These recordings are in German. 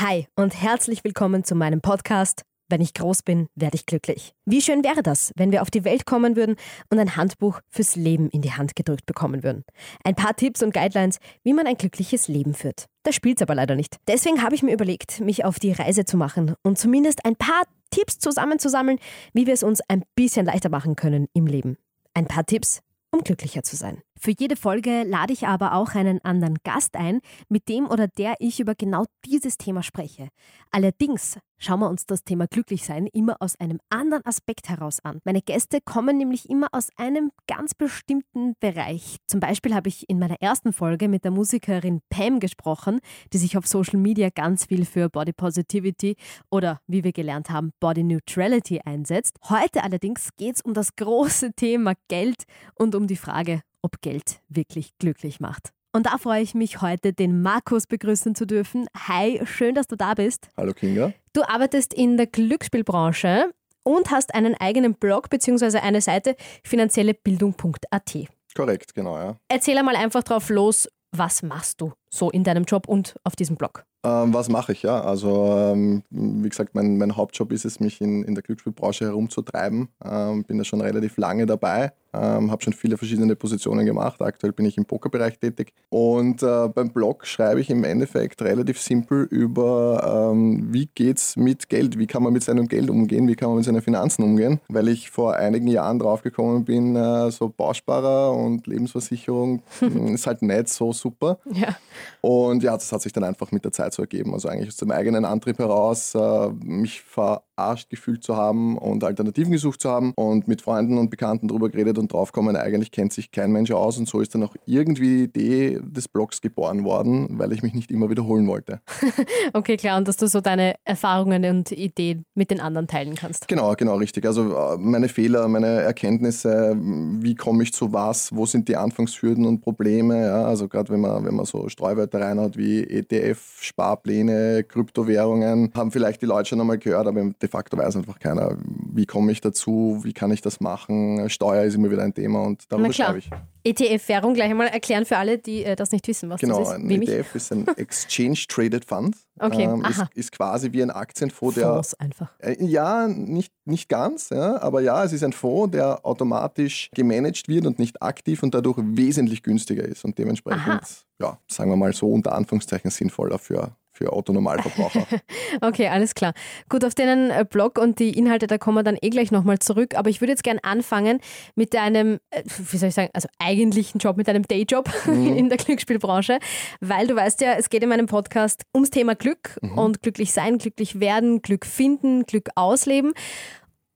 Hi und herzlich willkommen zu meinem Podcast. Wenn ich groß bin, werde ich glücklich. Wie schön wäre das, wenn wir auf die Welt kommen würden und ein Handbuch fürs Leben in die Hand gedrückt bekommen würden. Ein paar Tipps und Guidelines, wie man ein glückliches Leben führt. Das spielt's aber leider nicht. Deswegen habe ich mir überlegt, mich auf die Reise zu machen und zumindest ein paar Tipps zusammenzusammeln, wie wir es uns ein bisschen leichter machen können im Leben. Ein paar Tipps, um glücklicher zu sein. Für jede Folge lade ich aber auch einen anderen Gast ein, mit dem oder der ich über genau dieses Thema spreche. Allerdings schauen wir uns das Thema Glücklichsein immer aus einem anderen Aspekt heraus an. Meine Gäste kommen nämlich immer aus einem ganz bestimmten Bereich. Zum Beispiel habe ich in meiner ersten Folge mit der Musikerin Pam gesprochen, die sich auf Social Media ganz viel für Body Positivity oder wie wir gelernt haben, Body Neutrality einsetzt. Heute allerdings geht es um das große Thema Geld und um die Frage, ob Geld wirklich glücklich macht. Und da freue ich mich heute, den Markus begrüßen zu dürfen. Hi, schön, dass du da bist. Hallo Kinga. Du arbeitest in der Glücksspielbranche und hast einen eigenen Blog bzw. eine Seite finanziellebildung.at. Korrekt, genau, ja. Erzähl einmal einfach drauf los, was machst du so in deinem Job und auf diesem Blog? Ähm, was mache ich, ja? Also, ähm, wie gesagt, mein, mein Hauptjob ist es, mich in, in der Glücksspielbranche herumzutreiben. Ähm, bin da schon relativ lange dabei, ähm, habe schon viele verschiedene Positionen gemacht. Aktuell bin ich im Pokerbereich tätig. Und äh, beim Blog schreibe ich im Endeffekt relativ simpel über, ähm, wie geht es mit Geld, wie kann man mit seinem Geld umgehen, wie kann man mit seinen Finanzen umgehen. Weil ich vor einigen Jahren draufgekommen bin, äh, so Bausparer und Lebensversicherung ist halt nicht so super. Ja. Und ja, das hat sich dann einfach mit der Zeit so ergeben. Also eigentlich aus dem eigenen Antrieb heraus, äh, mich verarscht gefühlt zu haben und Alternativen gesucht zu haben und mit Freunden und Bekannten darüber geredet und draufkommen, eigentlich kennt sich kein Mensch aus. Und so ist dann auch irgendwie die Idee des Blogs geboren worden, weil ich mich nicht immer wiederholen wollte. okay, klar. Und dass du so deine Erfahrungen und Ideen mit den anderen teilen kannst. Genau, genau, richtig. Also äh, meine Fehler, meine Erkenntnisse, wie komme ich zu was, wo sind die Anfangshürden und Probleme. Ja? Also gerade wenn man, wenn man so Streuwörter reinhaut wie ETF, Sparpläne, Kryptowährungen, haben vielleicht die Leute schon einmal gehört, aber de facto weiß einfach keiner, wie komme ich dazu, wie kann ich das machen. Steuer ist immer wieder ein Thema und darüber schreibe ich. ETF-Währung gleich einmal erklären für alle, die äh, das nicht wissen, was genau, das ist. Genau, ein ETF ist ein Exchange Traded Fund. Okay, ähm, ist, ist, quasi wie ein Aktienfonds, der. Fonds einfach. Äh, ja, nicht, nicht ganz, ja, aber ja, es ist ein Fonds, der automatisch gemanagt wird und nicht aktiv und dadurch wesentlich günstiger ist und dementsprechend, Aha. ja, sagen wir mal so unter Anführungszeichen sinnvoller für für Autonormalverbraucher. okay, alles klar. Gut, auf deinen äh, Blog und die Inhalte, da kommen wir dann eh gleich nochmal zurück. Aber ich würde jetzt gerne anfangen mit deinem, äh, wie soll ich sagen, also eigentlichen Job, mit deinem Dayjob mhm. in der Glücksspielbranche. Weil du weißt ja, es geht in meinem Podcast ums Thema Glück mhm. und glücklich sein, glücklich werden, Glück finden, Glück ausleben.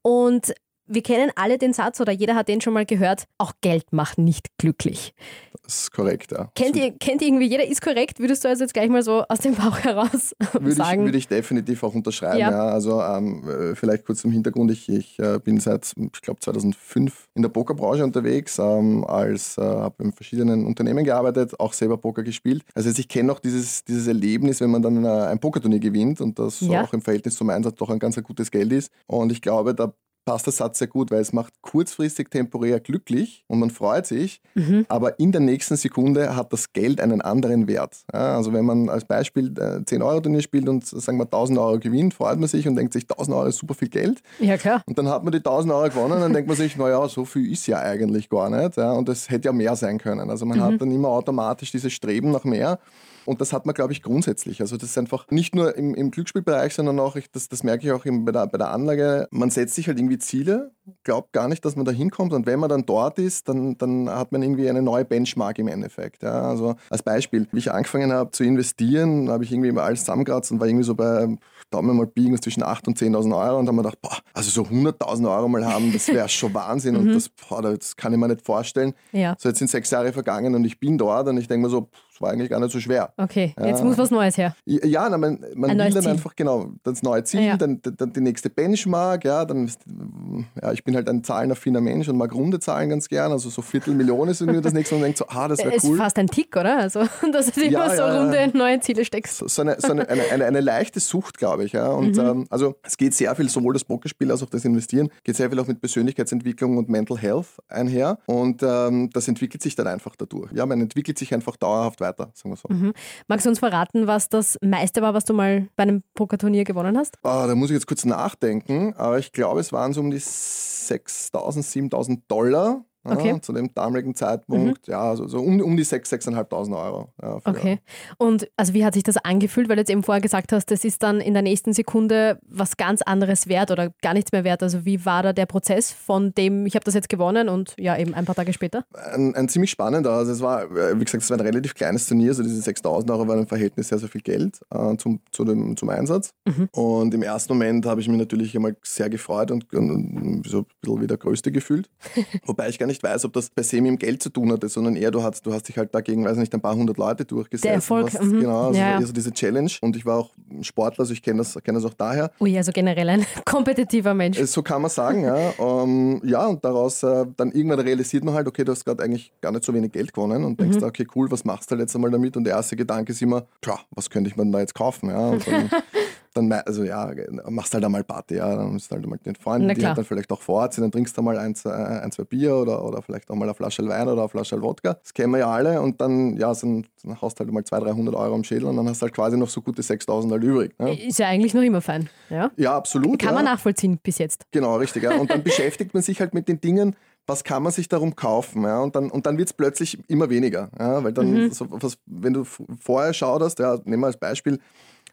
Und wir kennen alle den Satz oder jeder hat den schon mal gehört, auch Geld macht nicht glücklich. Das ist korrekt, ja. Kennt ihr, kennt irgendwie jeder, ist korrekt? Würdest du also jetzt gleich mal so aus dem Bauch heraus würde sagen? Ich, würde ich definitiv auch unterschreiben, ja. ja. Also ähm, äh, vielleicht kurz zum Hintergrund. Ich, ich äh, bin seit, ich glaube, 2005 in der Pokerbranche unterwegs, ähm, als äh, habe in verschiedenen Unternehmen gearbeitet, auch selber Poker gespielt. Also ich kenne auch dieses, dieses Erlebnis, wenn man dann äh, ein Pokerturnier gewinnt und das ja. auch im Verhältnis zum Einsatz doch ein ganz gutes Geld ist. Und ich glaube, da passt der Satz sehr gut, weil es macht kurzfristig temporär glücklich und man freut sich, mhm. aber in der nächsten Sekunde hat das Geld einen anderen Wert. Ja, also wenn man als Beispiel 10 äh, Euro Turnier spielt und sagen wir 1000 Euro gewinnt, freut man sich und denkt sich, 1000 Euro ist super viel Geld. Ja, klar. Und dann hat man die 1000 Euro gewonnen und dann denkt man sich, naja, so viel ist ja eigentlich gar nicht. Ja, und es hätte ja mehr sein können. Also man mhm. hat dann immer automatisch dieses Streben nach mehr. Und das hat man, glaube ich, grundsätzlich. Also das ist einfach nicht nur im, im Glücksspielbereich, sondern auch, ich, das, das merke ich auch im, bei, der, bei der Anlage, man setzt sich halt irgendwie Ziele, glaubt gar nicht, dass man da hinkommt. Und wenn man dann dort ist, dann, dann hat man irgendwie eine neue Benchmark im Endeffekt. Ja, also als Beispiel, wie ich angefangen habe zu investieren, habe ich irgendwie alles zusammengekratzt und war irgendwie so bei, Daumen mal biegen, zwischen 8.000 und 10.000 Euro. Und dann haben wir gedacht, boah, also so 100.000 Euro mal haben, das wäre schon Wahnsinn. und mhm. das, boah, das kann ich mir nicht vorstellen. Ja. So, jetzt sind sechs Jahre vergangen und ich bin dort und ich denke mir so, das war eigentlich gar nicht so schwer. Okay, jetzt muss was Neues her. Ja, na, man, man will dann Ziel. einfach genau das neue Ziel, ja. dann, dann, die nächste Benchmark, ja, dann ja, ich bin halt ein zahlenaffiner Mensch und mag runde Zahlen ganz gern, also so Viertelmillion ist irgendwie das nächste und denkt so, ah, das wäre cool. Ist fast ein Tick, oder? Also, dass du immer ja, so runde neue Ziele steckst. So, so, eine, so eine, eine, eine, eine, leichte Sucht, glaube ich, ja. Und mhm. ähm, also es geht sehr viel, sowohl das Pokerspiel als auch das Investieren, geht sehr viel auch mit Persönlichkeitsentwicklung und Mental Health einher und ähm, das entwickelt sich dann einfach dadurch. Ja, man entwickelt sich einfach dauerhaft weiter weiter, sagen wir so. Mhm. Magst du uns verraten, was das meiste war, was du mal bei einem Pokerturnier gewonnen hast? Ah, da muss ich jetzt kurz nachdenken, aber ich glaube, es waren so um die 6.000, 7.000 Dollar. Okay. Ja, zu dem damaligen Zeitpunkt, mhm. ja, so, so um, um die 6.000, 6.500 Euro. Ja, okay. Und also wie hat sich das angefühlt, weil du jetzt eben vorher gesagt hast, das ist dann in der nächsten Sekunde was ganz anderes wert oder gar nichts mehr wert. Also wie war da der Prozess von dem, ich habe das jetzt gewonnen und ja, eben ein paar Tage später? Ein, ein ziemlich spannender. Also es war, wie gesagt, es war ein relativ kleines Turnier, also diese 6.000 Euro waren im Verhältnis sehr, sehr viel Geld äh, zum, zu dem, zum Einsatz. Mhm. Und im ersten Moment habe ich mich natürlich einmal sehr gefreut und, und so ein bisschen wie der Größte gefühlt. Wobei ich gar nicht weiß, ob das per se mit dem Geld zu tun hatte, sondern eher du hast, du hast dich halt dagegen, weiß nicht, ein paar hundert Leute durchgesetzt. Der Erfolg. Hast, mhm. Genau, also, ja. also diese Challenge. Und ich war auch Sportler, also ich kenne das, kenn das auch daher. Ui, also generell ein kompetitiver Mensch. So kann man sagen, ja. um, ähm, ja, und daraus äh, dann irgendwann realisiert man halt, okay, du hast gerade eigentlich gar nicht so wenig Geld gewonnen und denkst, mhm. okay, cool, was machst du halt jetzt einmal damit? Und der erste Gedanke ist immer, tja, was könnte ich mir denn da jetzt kaufen? Ja, und dann dann, also ja, machst halt einmal Party, ja, dann du halt mit den Freunden, die halt dann vielleicht auch vor Ort sind, dann trinkst du mal ein, zwei, ein, zwei Bier oder, oder vielleicht auch mal eine Flasche Wein oder eine Flasche Wodka. Das kennen wir ja alle und dann, ja, dann hast du halt mal 200, 300 Euro am Schädel und dann hast du halt quasi noch so gute 6000 halt übrig. Ne? Ist ja eigentlich noch immer fein. Ja, ja absolut. Kann ja. man nachvollziehen bis jetzt. Genau, richtig. Ja. Und dann beschäftigt man sich halt mit den Dingen, was kann man sich darum kaufen? Ja? Und dann, und dann wird es plötzlich immer weniger. Ja? Weil dann, mhm. so, was, wenn du vorher schaust, ja, nehmen wir als Beispiel,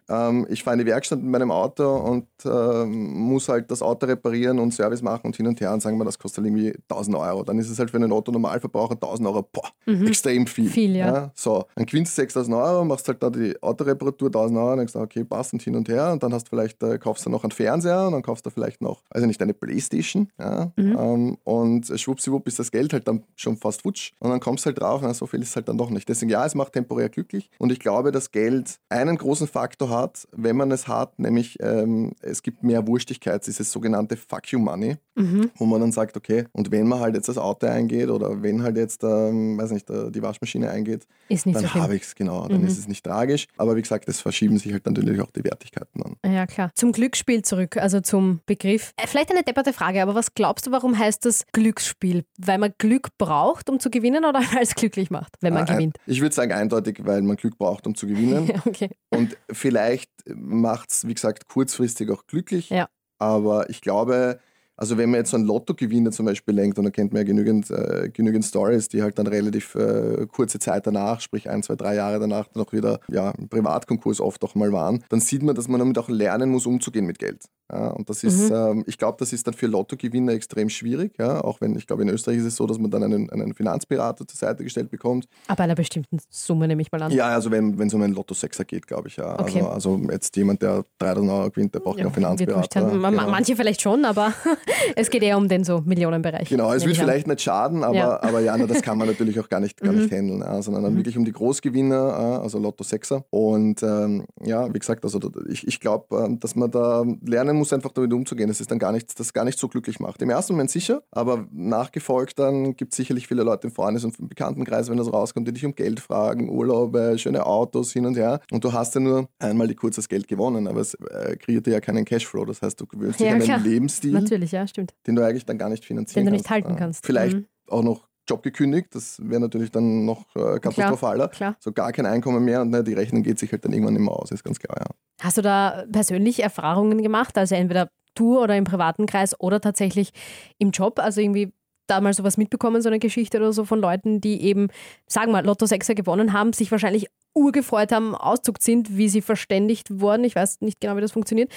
ähm, ich fahre in die Werkstatt mit meinem Auto und äh, muss halt das Auto reparieren und Service machen und hin und her und sagen wir, das kostet irgendwie 1000 Euro. Dann ist es halt für einen Otto-Normalverbraucher 1000 Euro, boah, mhm. extrem viel. Viel, ja. ja. So, dann gewinnst du 6000 Euro, machst halt da die Autoreparatur 1000 Euro, und denkst du, okay, passt und hin und her und dann hast du vielleicht, äh, kaufst du noch einen Fernseher und dann kaufst du vielleicht noch, also nicht, eine Playstation ja, mhm. ähm, und schwuppsiwupp ist das Geld halt dann schon fast futsch und dann kommst du halt drauf, na, so viel ist halt dann doch nicht. Deswegen ja, es macht temporär glücklich und ich glaube, dass Geld einen großen Faktor hat, hat, wenn man es hat, nämlich ähm, es gibt mehr Wurstigkeit, dieses sogenannte Fuck You Money, mhm. wo man dann sagt, okay, und wenn man halt jetzt das Auto eingeht oder wenn halt jetzt, ähm, weiß nicht, die Waschmaschine eingeht, dann so habe ich es, genau, dann mhm. ist es nicht tragisch. Aber wie gesagt, es verschieben sich halt natürlich auch die Wertigkeiten an. Ja, klar. Zum Glücksspiel zurück, also zum Begriff. Äh, vielleicht eine depperte Frage, aber was glaubst du, warum heißt das Glücksspiel? Weil man Glück braucht, um zu gewinnen oder weil es glücklich macht, wenn man ah, gewinnt? Ich würde sagen eindeutig, weil man Glück braucht, um zu gewinnen. okay. Und vielleicht vielleicht macht es, wie gesagt, kurzfristig auch glücklich. Ja. Aber ich glaube, also wenn man jetzt so ein Lottogewinner zum Beispiel lenkt, und da kennt man ja genügend, äh, genügend Stories, die halt dann relativ äh, kurze Zeit danach, sprich ein, zwei, drei Jahre danach, dann auch wieder ja, im Privatkonkurs oft auch mal waren, dann sieht man, dass man damit auch lernen muss, umzugehen mit Geld. Ja, und das ist, mhm. ähm, ich glaube, das ist dann für Lottogewinner extrem schwierig. Ja, auch wenn, ich glaube, in Österreich ist es so, dass man dann einen, einen Finanzberater zur Seite gestellt bekommt. Aber einer bestimmten Summe nehme ich mal an. Ja, also wenn es um einen Lotto-Sechser geht, glaube ich, ja. Okay. Also, also, jetzt jemand, der 3000 Euro gewinnt, der braucht ja, einen Finanzberater. Genau. Manche vielleicht schon, aber es geht eher um den so Millionenbereich. Genau, es wird vielleicht nicht schaden, aber ja, aber ja na, das kann man natürlich auch gar nicht, gar nicht mhm. handeln. Ja, sondern dann mhm. wirklich um die Großgewinner, also Lotto-Sechser. Und ähm, ja, wie gesagt, also ich, ich glaube, ähm, dass man da lernen muss, einfach damit umzugehen. Das ist dann gar nichts, das gar nicht so glücklich macht. Im ersten Moment sicher, aber nachgefolgt dann gibt es sicherlich viele Leute im Freundes- und im Bekanntenkreis, wenn das rauskommt, die dich um Geld fragen, Urlaube, schöne Autos hin und her. Und du hast ja nur einmal die kurz das Geld gewonnen, aber es äh, kreiert dir ja keinen Cashflow. Das heißt, du gewöhnst dich ja, an einen Lebensstil, Natürlich, ja, stimmt. den du eigentlich dann gar nicht finanzieren Den du nicht halten kannst. Vielleicht mhm. auch noch Job gekündigt, das wäre natürlich dann noch äh, katastrophaler. Klar, klar. So gar kein Einkommen mehr und ne, die Rechnung geht sich halt dann irgendwann immer aus, ist ganz klar, ja. Hast du da persönlich Erfahrungen gemacht? Also entweder Tour oder im privaten Kreis oder tatsächlich im Job? Also irgendwie da mal sowas mitbekommen, so eine Geschichte oder so von Leuten, die eben, sagen wir, Lotto 6 gewonnen haben, sich wahrscheinlich urgefreut haben, Auszug sind, wie sie verständigt wurden. Ich weiß nicht genau, wie das funktioniert.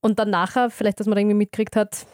Und dann nachher, vielleicht, dass man irgendwie mitkriegt hat,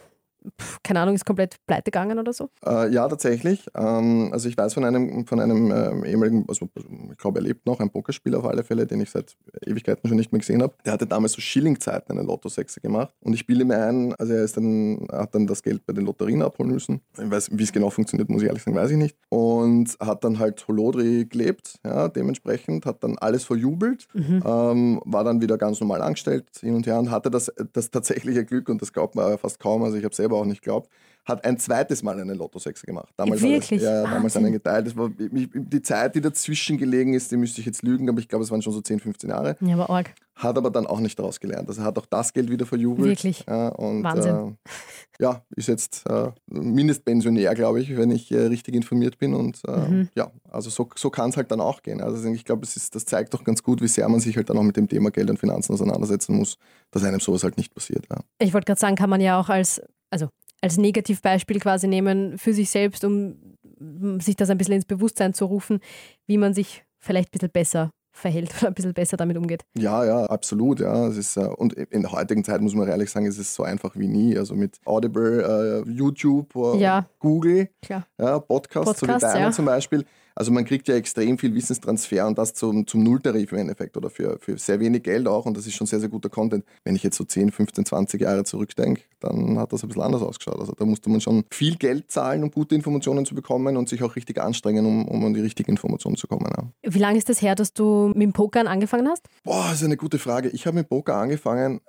keine Ahnung, ist komplett pleite gegangen oder so? Äh, ja, tatsächlich. Ähm, also ich weiß von einem, von einem ähm, ehemaligen, also ich glaube, er lebt noch, ein Pokerspieler auf alle Fälle, den ich seit Ewigkeiten schon nicht mehr gesehen habe. Der hatte damals so Schillingzeiten eine Lotto-Sechse gemacht. Und ich bilde mir ein, also er ist dann, hat dann das Geld bei den Lotterien abholen müssen. Ich weiß, wie es genau funktioniert, muss ich ehrlich sagen, weiß ich nicht. Und hat dann halt Holodri gelebt, ja, dementsprechend, hat dann alles verjubelt, mhm. ähm, war dann wieder ganz normal angestellt hin und her und hatte das, das tatsächliche Glück und das glaubt man fast kaum. Also ich habe selber selber auch nicht glaubt, hat ein zweites Mal einen Lotto-Sechser gemacht. Damals Wirklich? Er, ja, damals Wahnsinn. einen geteilt. Das war, die Zeit, die dazwischen gelegen ist, die müsste ich jetzt lügen, aber ich glaube, es waren schon so 10, 15 Jahre. Ja, aber arg. Hat aber dann auch nicht daraus gelernt. Also er hat auch das Geld wieder verjubelt. Wirklich? Ja, und, Wahnsinn. Äh, ja, ist jetzt äh, Mindestpensionär, glaube ich, wenn ich äh, richtig informiert bin. Und äh, Mhm. ja, also so, so kann es halt dann auch gehen. Also ich glaube, das zeigt doch ganz gut, wie sehr man sich halt dann auch mit dem Thema Geld und Finanzen auseinandersetzen muss, dass einem sowas halt nicht passiert. Ja. Ich wollte gerade sagen, kann man ja auch als, also als Negativbeispiel quasi nehmen für sich selbst, um sich das ein bisschen ins Bewusstsein zu rufen, wie man sich vielleicht ein bisschen besser verhält oder ein bisschen besser damit umgeht. Ja, ja, absolut. Ja. Es ist, äh, und in der heutigen Zeit muss man ehrlich sagen, es ist so einfach wie nie. Also mit Audible, äh, YouTube, äh, Ja. Google, Klar. ja, Podcasts, so wie deiner ja. zum Beispiel. Also man kriegt ja extrem viel Wissenstransfer und das zum, zum Nulltarif im Endeffekt oder für, für sehr wenig Geld auch und das ist schon sehr, sehr guter Content. Wenn ich jetzt so 10, 15, 20 Jahre zurückdenke, dann hat das ein bisschen anders ausgeschaut. Also da musste man schon viel Geld zahlen, um gute Informationen zu bekommen und sich auch richtig anstrengen, um, um an die richtigen Informationen zu kommen. Ja. Wie lange ist das her, dass du mit dem Pokern angefangen hast? Boah, das ist eine gute Frage. Ich habe mit Poker angefangen,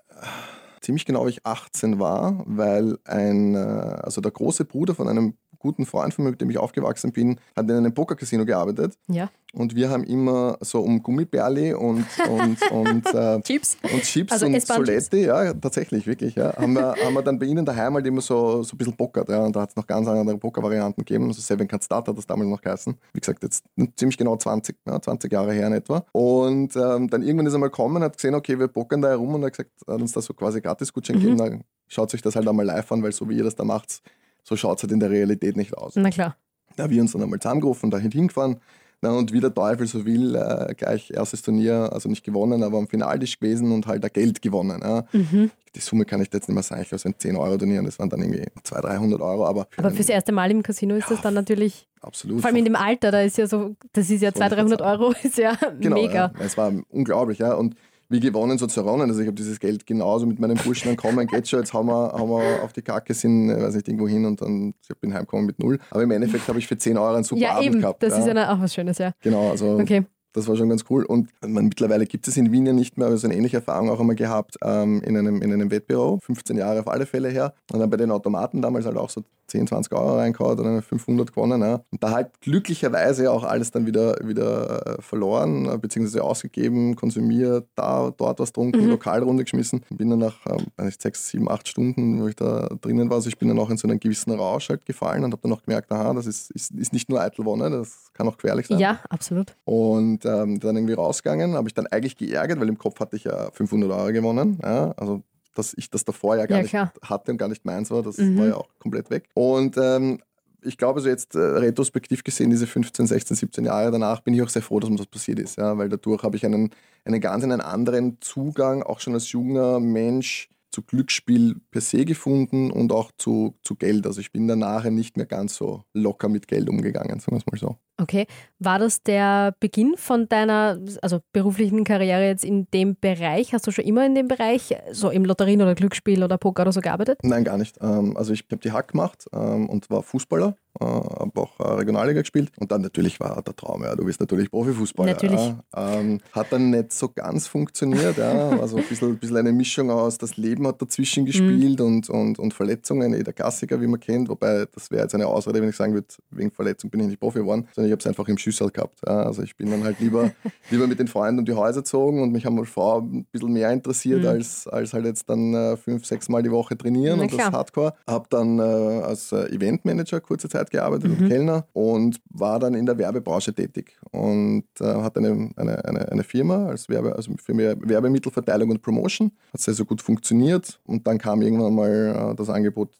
ziemlich genau, wie ich 18 war, weil ein, äh, also der große Bruder von einem guten Freund von mir, mit dem ich aufgewachsen bin, hat in einem Pokercasino gearbeitet. Ja. Und wir haben immer so um Gummibärli und, und, und, äh, Chips? und Chips Also und. Solette, ja, tatsächlich, wirklich. Ja. Haben, wir, haben wir dann bei ihnen daheim halt immer so, so ein bisschen pokert. Ja. Und da hat es noch ganz andere Poker-Varianten gegeben. Also Seven Card Start hat das damals noch geheißen. Wie gesagt, jetzt ziemlich genau 20, ja, 20 Jahre her in etwa. Und ähm, dann irgendwann ist er mal gekommen, hat gesehen, okay, wir pokern da herum und hat gesagt, hat uns da so quasi Gratis-Gutschein Mhm. gegeben. Dann schaut sich das halt einmal live an, weil so wie ihr das da macht, so schaut es halt in der Realität nicht aus. Na klar. Da haben wir uns dann einmal zusammengerufen, dahin hingefahren. Na, und wie der Teufel so will, äh, gleich erstes Turnier, also nicht gewonnen, aber am Finaltisch gewesen und halt da Geld gewonnen. Ja. Mhm. Die Summe kann ich jetzt nicht mehr sagen, ich glaube, es waren 10 Euro Turnier und das waren dann irgendwie 200, 300 Euro. Aber, für Aber fürs erste Mal im Casino ist das dann natürlich, absolut. vor allem in dem Alter, da ist ja so, das ist ja So 200, 300 sagen. Euro, ist ja genau, mega. Ja. Es war unglaublich, ja. Und wie gewonnen, so zerronnen. Also ich habe dieses Geld genauso mit meinen Burschen dann kommen, geht schon, jetzt haben wir, haben wir auf die Kacke, sind, äh, weiß nicht, irgendwo hin und dann ich bin heimgekommen mit null. Aber im Endeffekt habe ich für 10 Euro einen super Ja, Abend eben, gehabt. das ja. ist ja auch was Schönes, ja. Genau, also Okay. Das war schon ganz cool. Und man, mittlerweile gibt es in Wien ja nicht mehr, aber so eine ähnliche Erfahrung auch einmal gehabt ähm, in, einem, in einem Wettbüro, 15 Jahre auf alle Fälle her. Und dann bei den Automaten damals halt auch so 10, 20 Euro reingehauen und dann 500 gewonnen. Ja. Und da halt glücklicherweise auch alles dann wieder, wieder äh, verloren, äh, beziehungsweise ausgegeben, konsumiert, da, dort was getrunken, Mhm. Lokalrunde geschmissen. Bin dann nach ähm, weiß nicht, sechs, sieben, acht Stunden, wo ich da drinnen war, also ich bin dann auch in so einen gewissen Rausch halt gefallen und habe dann auch gemerkt, aha, das ist, ist, ist nicht nur eitel Wonne, das kann auch gefährlich sein. Ja, absolut. Und ähm, dann irgendwie rausgegangen, habe ich dann eigentlich geärgert, weil im Kopf hatte ich ja 500 Euro gewonnen. Ja, also, dass ich das davor ja gar Ja, nicht klar. hatte und gar nicht meins war, das Mhm. war ja auch komplett weg. Und ähm, ich glaube, so jetzt äh, retrospektiv gesehen, diese 15, 16, 17 Jahre danach, bin ich auch sehr froh, dass mir das passiert ist. Ja, weil dadurch habe ich einen, einen ganz einen anderen Zugang, auch schon als junger Mensch, zu Glücksspiel per se gefunden und auch zu, zu Geld. Also ich bin danach nicht mehr ganz so locker mit Geld umgegangen, sagen wir es mal so. Okay. War das der Beginn von deiner also beruflichen Karriere jetzt in dem Bereich? Hast du schon immer in dem Bereich, so im Lotterien oder Glücksspiel oder Poker oder so gearbeitet? Nein, gar nicht. Ähm, also ich habe die Hack gemacht ähm, und war Fußballer, äh, habe auch äh, Regionalliga gespielt und dann natürlich war der Traum, ja, du bist natürlich Profifußballer. Natürlich. Ja. Ähm, hat dann nicht so ganz funktioniert, ja. also ein bisschen, bisschen eine Mischung aus, das Leben hat dazwischen gespielt und, und, und Verletzungen, eh der Klassiker, wie man kennt, wobei das wäre jetzt eine Ausrede, wenn ich sagen würde, wegen Verletzung bin ich nicht Profi geworden, sondern ich habe es einfach im Schüssel gehabt. Also ich bin dann halt lieber, lieber mit den Freunden um die Häuser gezogen und mich haben Frau ein bisschen mehr interessiert, Mhm. als, als halt jetzt dann äh, fünf, sechs Mal die Woche trainieren Na und das klar. Hardcore. Habe dann äh, als äh, Eventmanager kurze Zeit gearbeitet Mhm. und Kellner und war dann in der Werbebranche tätig und äh, hatte eine, eine, eine, eine Firma als Werbe, also für mehr Werbemittelverteilung und Promotion. Hat sehr, sehr gut funktioniert und dann kam irgendwann mal äh, das Angebot,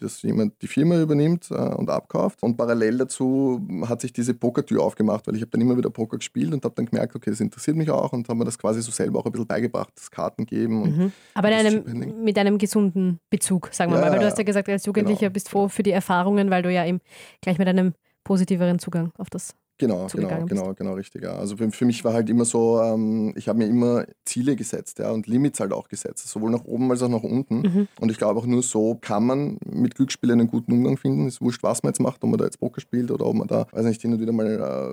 dass jemand die Firma übernimmt äh, und abkauft. Und parallel dazu hat sich diese Pokertür aufgemacht, weil ich habe dann immer wieder Poker gespielt und habe dann gemerkt, okay, das interessiert mich auch und habe mir das quasi so selber auch ein bisschen beigebracht, das Karten geben Mhm. Aber einem, mit einem gesunden Bezug, sagen wir Ja, mal. Weil du hast ja gesagt, als Jugendlicher genau. bist froh für die Erfahrungen, weil du ja eben gleich mit einem positiveren Zugang auf das. Genau, genau, bist. genau, genau, richtig. Ja. Also für, für mich war halt immer so, ähm, ich habe mir immer Ziele gesetzt ja, und Limits halt auch gesetzt, sowohl nach oben als auch nach unten. Mhm. Und ich glaube auch nur so kann man mit Glücksspiel einen guten Umgang finden. Ist wurscht, was man jetzt macht, ob man da jetzt Poker spielt oder ob man da, weiß nicht, hin und wieder mal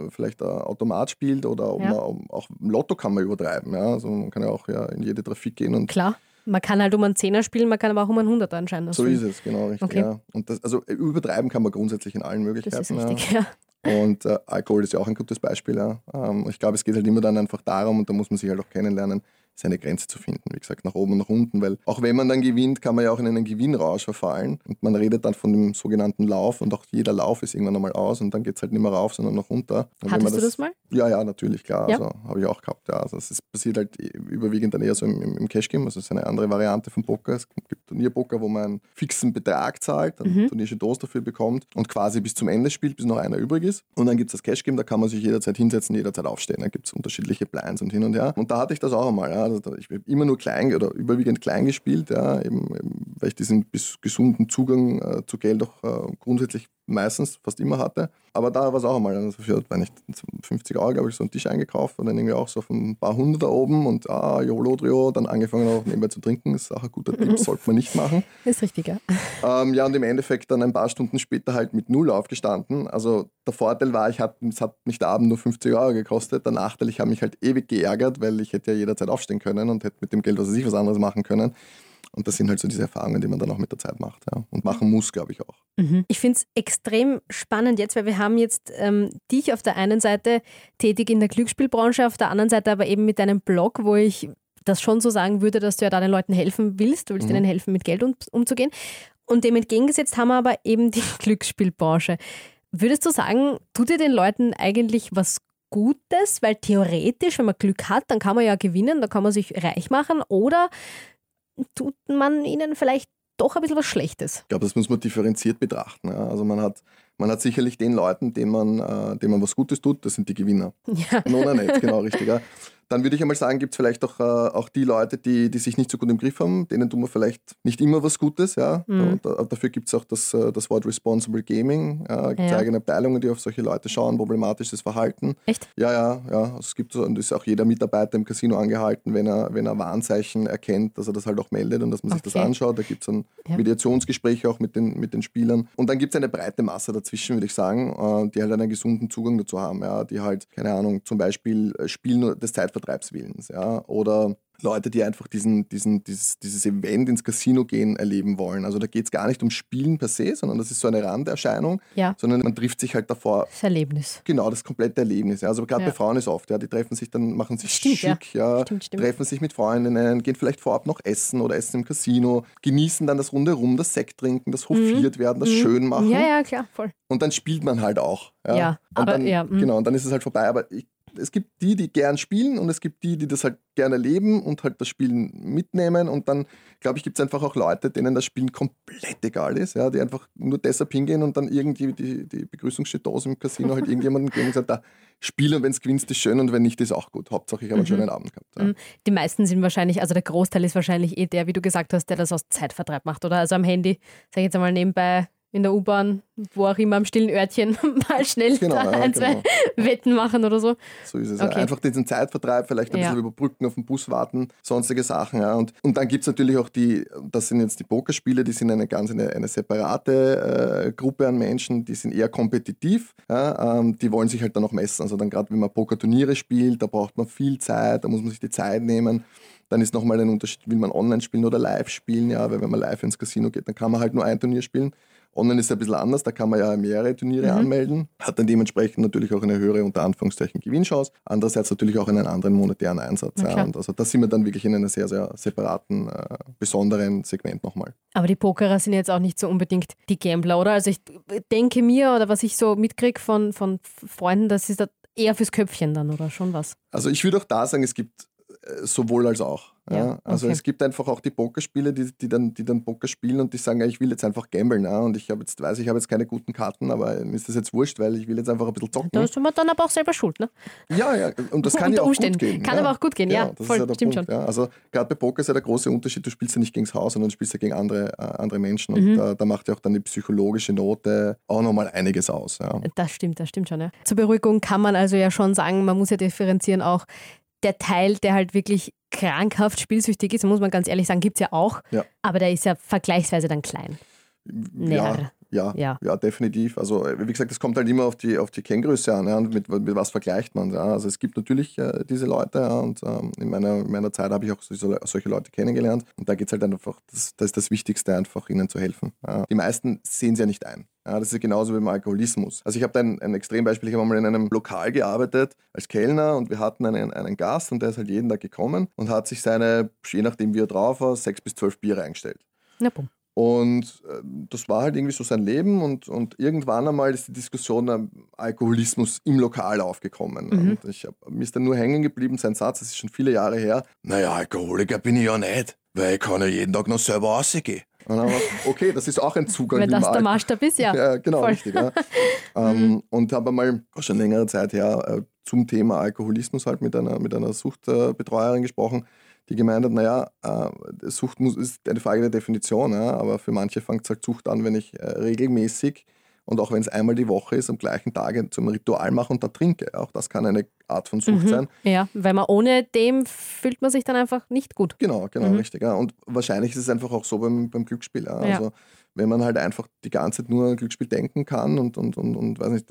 äh, vielleicht ein Automat spielt oder ob Ja. man auch Lotto kann man übertreiben. Ja. Also man kann ja auch ja, in jede Trafik gehen und Klar. Man kann halt um einen Zehner spielen, man kann aber auch um einen Hunderter anscheinend. So ist es, genau, richtig. Okay. Ja. Und das, also übertreiben kann man grundsätzlich in allen Möglichkeiten. Das ist richtig, ja. ja. Und äh, Alkohol ist ja auch ein gutes Beispiel. Ja. Ähm, ich glaube, es geht halt immer dann einfach darum, und da muss man sich halt auch kennenlernen, seine Grenze zu finden. Wie gesagt, nach oben und nach unten, weil auch wenn man dann gewinnt, kann man ja auch in einen Gewinnrausch verfallen. Und man redet dann von dem sogenannten Lauf und auch jeder Lauf ist irgendwann einmal aus und dann geht es halt nicht mehr rauf, sondern noch runter. Und Hattest das, du das mal? Ja, ja, natürlich, klar. Ja. Also habe ich auch gehabt. Ja. Also es passiert halt überwiegend dann eher so im, im Cash-Game. Also es ist eine andere Variante von Poker. Es gibt Turnierpoker, wo man einen fixen Betrag zahlt, einen mhm. turnierische Dose dafür bekommt und quasi bis zum Ende spielt, bis noch einer übrig ist. Und dann gibt es das Cash-Game, da kann man sich jederzeit hinsetzen, jederzeit aufstehen. Da gibt es unterschiedliche Blinds und hin und her. Und da hatte ich das auch einmal. Ja. Also ich habe immer nur klein oder überwiegend klein gespielt, ja, eben, weil ich diesen gesunden Zugang äh, zu Geld auch äh, grundsätzlich meistens fast immer hatte. Aber da war es auch einmal, also für wenn ich 50 Euro, glaube ich, so einen Tisch eingekauft und dann irgendwie auch so auf ein paar Hundert da oben und ah, Jolo Trio, dann angefangen auch nebenbei zu trinken. Ist auch ein guter Tipp, sollte man nicht machen. Ist richtig, ja. Ähm, ja, und im Endeffekt dann ein paar Stunden später halt mit Null aufgestanden. Also der Vorteil war, ich hat, es hat mich der Abend nur 50 Euro gekostet. Der Nachteil, ich habe mich halt ewig geärgert, weil ich hätte ja jederzeit aufstehen können und hätte mit dem Geld, was weiß ich, was anderes machen können. Und das sind halt so diese Erfahrungen, die man dann auch mit der Zeit macht ja. und machen muss, glaube ich auch. Mhm. Ich finde es extrem spannend jetzt, weil wir haben jetzt ähm, dich auf der einen Seite tätig in der Glücksspielbranche, auf der anderen Seite aber eben mit deinem Blog, wo ich das schon so sagen würde, dass du ja da den Leuten helfen willst, du willst mhm. ihnen helfen, mit Geld um, umzugehen. Und dem entgegengesetzt haben wir aber eben die Glücksspielbranche. Würdest du sagen, tut ihr den Leuten eigentlich was Gutes? Weil theoretisch, wenn man Glück hat, dann kann man ja gewinnen, dann kann man sich reich machen. Oder tut man ihnen vielleicht doch ein bisschen was Schlechtes. Ich glaube, das muss man differenziert betrachten. Ja. Also man hat, man hat sicherlich den Leuten, denen man, äh, denen man was Gutes tut, das sind die Gewinner. Ja. No, nicht, genau, richtig. Ja. Dann würde ich einmal sagen, gibt es vielleicht auch, äh, auch die Leute, die, die sich nicht so gut im Griff haben, denen tun wir vielleicht nicht immer was Gutes. Ja? Mhm. Da, dafür gibt es auch das, äh, das Wort Responsible Gaming. Äh, gibt ja. eigene Abteilungen, die auf solche Leute schauen, problematisches Verhalten. Echt? Ja, ja, ja. Also es gibt und ist auch jeder Mitarbeiter im Casino angehalten, wenn er, wenn er Warnzeichen erkennt, dass er das halt auch meldet und dass man okay. sich das anschaut. Da gibt es dann ja. Mediationsgespräche auch mit den, mit den Spielern. Und dann gibt es eine breite Masse dazwischen, würde ich sagen, äh, die halt einen gesunden Zugang dazu haben. Ja? Die halt, keine Ahnung, zum Beispiel äh, Spielen des Zeitvertreibswillens. Ja? ja, oder Leute, die einfach diesen, diesen, dieses, dieses Event ins Casino gehen erleben wollen. Also da geht es gar nicht um Spielen per se, sondern das ist so eine Randerscheinung, ja. sondern man trifft sich halt davor. Das Erlebnis. Genau, das komplette Erlebnis. Ja. Also gerade ja. bei Frauen ist oft, ja, die treffen sich dann, machen sich stimmt, schick, ja. stimmt, stimmt. treffen sich mit Freundinnen, gehen vielleicht vorab noch essen oder essen im Casino, genießen dann das Rundherum, das Sekt trinken, das hofiert mhm. werden, das mhm. schön machen. Ja, ja, klar, voll. Und dann spielt man halt auch. Ja, ja aber dann, ja. Mh. Genau, und dann ist es halt vorbei. Aber ich es gibt die, die gern spielen und es gibt die, die das halt gerne leben und halt das Spielen mitnehmen. Und dann, glaube ich, gibt es einfach auch Leute, denen das Spielen komplett egal ist, ja, die einfach nur deshalb hingehen und dann irgendwie die, die Begrüßungsdose im Casino halt irgendjemanden geben und sagen, da spielen und wenn es gewinnst, ist schön und wenn nicht, ist auch gut. Hauptsache, ich habe einen mhm. schönen Abend gehabt. Ja. Mhm. Die meisten sind wahrscheinlich, also der Großteil ist wahrscheinlich eh der, wie du gesagt hast, der das aus Zeitvertreib macht, oder? Also am Handy, sage ich jetzt einmal nebenbei in der U-Bahn, wo auch immer am stillen Örtchen mal schnell genau, ja, ein, zwei genau. Wetten machen oder so. So ist es. Okay. Ja. Einfach diesen Zeitvertreib, vielleicht ein ja. bisschen überbrücken, auf den Bus warten, sonstige Sachen. Ja. Und, und dann gibt es natürlich auch die, das sind jetzt die Pokerspiele, die sind eine ganz eine, eine separate äh, Gruppe an Menschen, die sind eher kompetitiv. Ja. Ähm, die wollen sich halt dann auch messen. Also dann gerade, wenn man Pokerturniere spielt, da braucht man viel Zeit, da muss man sich die Zeit nehmen dann ist nochmal ein Unterschied, will man online spielen oder live spielen, ja, weil wenn man live ins Casino geht, dann kann man halt nur ein Turnier spielen. Online ist es ein bisschen anders, da kann man ja mehrere Turniere mhm. anmelden, hat dann dementsprechend natürlich auch eine höhere unter Anführungszeichen Gewinnchance. Andererseits natürlich auch einen anderen monetären Einsatz. Ja, und also da sind wir dann wirklich in einem sehr, sehr separaten, äh, besonderen Segment nochmal. Aber die Pokerer sind jetzt auch nicht so unbedingt die Gambler, oder? Also ich denke mir, oder was ich so mitkriege von, von Freunden, das ist da eher fürs Köpfchen dann, oder schon was? Also ich würde auch da sagen, es gibt äh, sowohl als auch. Ja, ja. Also okay. es gibt einfach auch die Pokerspiele, die, die, dann, die dann Poker spielen und die sagen, ich will jetzt einfach gamblen. Ja, und ich habe jetzt, weiß, ich habe jetzt keine guten Karten, aber mir ist das jetzt wurscht, weil ich will jetzt einfach ein bisschen zocken. Da ist man dann aber auch selber schuld, ne? Ja, ja, und das kann ja auch Umständen. gut gehen. Kann ja. aber auch gut gehen, ja. voll, stimmt Punkt, schon. Also gerade bei Poker ist ja der große Unterschied, du spielst ja nicht gegen das Haus, sondern du spielst ja gegen andere, äh, andere Menschen und mhm. da, da, macht ja auch dann die psychologische Note auch nochmal einiges aus. Das stimmt, das stimmt schon, ja. Zur Beruhigung kann man also ja schon sagen, man muss ja differenzieren auch, der Teil, der halt wirklich krankhaft spielsüchtig ist, muss man ganz ehrlich sagen, gibt es ja auch. Ja. Aber der ist ja vergleichsweise dann klein. Ja, Ja, ja, ja, definitiv. Also wie gesagt, es kommt halt immer auf die, auf die Kenngröße an ja, und mit, mit was vergleicht man. Ja. Also es gibt natürlich äh, diese Leute ja, und ähm, in, meiner, in meiner Zeit habe ich auch solche, solche Leute kennengelernt und da geht es halt einfach, das, das, ist das Wichtigste, einfach ihnen zu helfen. Die meisten sehen es ja nicht ein. Ja, das ist genauso wie beim Alkoholismus. Also ich habe da ein, ein Extrembeispiel, ich habe mal in einem Lokal gearbeitet als Kellner und wir hatten einen, einen Gast und der ist halt jeden Tag gekommen und hat sich seine, je nachdem wie er drauf war, sechs bis zwölf Biere eingestellt. Ja, bumm. Und äh, das war halt irgendwie so sein Leben und, und irgendwann einmal ist die Diskussion am Alkoholismus im Lokal aufgekommen. Mhm. Und ich hab, mir ist dann nur hängen geblieben, sein Satz, das ist schon viele Jahre her, naja, Alkoholiker bin ich ja nicht, weil ich kann ja jeden Tag noch selber rausgehen. Okay, das ist auch ein Zugang. Wenn das der Maßstab ist, ja. ja genau, Voll. richtig. Ja. ähm, mhm. Und habe einmal schon längere Zeit her äh, zum Thema Alkoholismus halt mit einer, mit einer Suchtbetreuerin gesprochen die gemeint hat, naja, äh, Sucht muss, ist eine Frage der Definition, ja, aber für manche fängt es halt Sucht an, wenn ich äh, regelmäßig und auch wenn es einmal die Woche ist, am gleichen Tag zum Ritual mache und da trinke. Auch das kann eine Art von Sucht mhm. sein. Ja, weil man ohne dem fühlt man sich dann einfach nicht gut. Genau, genau, mhm. richtig. Ja. Und wahrscheinlich ist es einfach auch so beim, beim Glücksspiel. Ja. Also wenn man halt einfach die ganze Zeit nur an Glücksspiel denken kann und, und, und, und weiß nicht,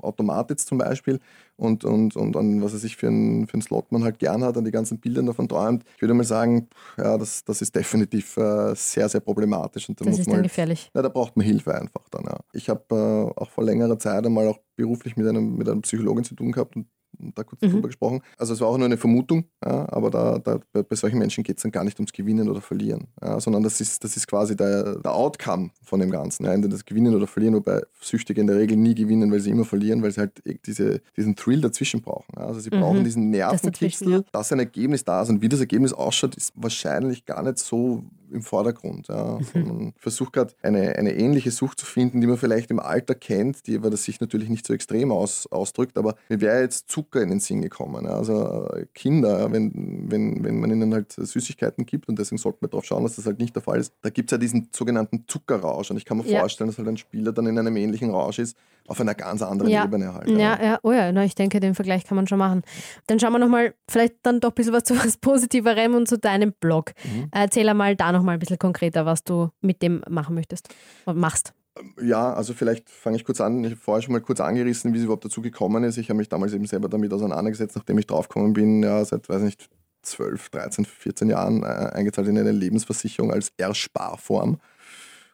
Automat jetzt zum Beispiel und, und, und an was er sich für einen für Slot man halt gern hat, an die ganzen Bilder davon träumt, ich würde mal sagen, ja, das, das ist definitiv äh, sehr, sehr problematisch. Und da das ist dann halt, gefährlich. Ja, da braucht man Hilfe einfach dann. Ja. Ich habe äh, auch vor längerer Zeit einmal auch beruflich mit einem, mit einem Psychologen zu tun gehabt und da kurz mhm. drüber gesprochen. Also es war auch nur eine Vermutung, ja, aber da, da, bei solchen Menschen geht es dann gar nicht ums Gewinnen oder Verlieren, ja, sondern das ist, das ist quasi der, der Outcome von dem Ganzen. Ja, entweder das Gewinnen oder Verlieren, wobei Süchtige in der Regel nie gewinnen, weil sie immer verlieren, weil sie halt diese, diesen Thrill dazwischen brauchen. Ja. Also sie mhm. brauchen diesen Nervenkitzel, das dass ein Ergebnis da ist und wie das Ergebnis ausschaut, ist wahrscheinlich gar nicht so im Vordergrund. Ja. Also man versucht gerade eine, eine ähnliche Sucht zu finden, die man vielleicht im Alter kennt, die aber das sich natürlich nicht so extrem aus, ausdrückt. Aber mir wäre jetzt Zucker in den Sinn gekommen. Also äh, Kinder, wenn, wenn, wenn man ihnen halt Süßigkeiten gibt, und deswegen sollte man darauf schauen, dass das halt nicht der Fall ist, da gibt es ja diesen sogenannten Zuckerrausch. Und ich kann mir ja. vorstellen, dass halt ein Spieler dann in einem ähnlichen Rausch ist, auf einer ganz anderen ja. Ebene halt. Ja, ja, oh ja, na, ich denke, den Vergleich kann man schon machen. Dann schauen wir nochmal, vielleicht dann doch ein bisschen was zu was Positiverem und zu deinem Blog. Mhm. Erzähl einmal da nochmal ein bisschen konkreter, was du mit dem machen möchtest und machst. Ja, also vielleicht fange ich kurz an. Ich habe vorher schon mal kurz angerissen, wie es überhaupt dazu gekommen ist. Ich habe mich damals eben selber damit auseinandergesetzt, nachdem ich draufgekommen bin, ja, seit, weiß nicht, 12, 13, 14 Jahren äh, eingezahlt in eine Lebensversicherung als Ersparform.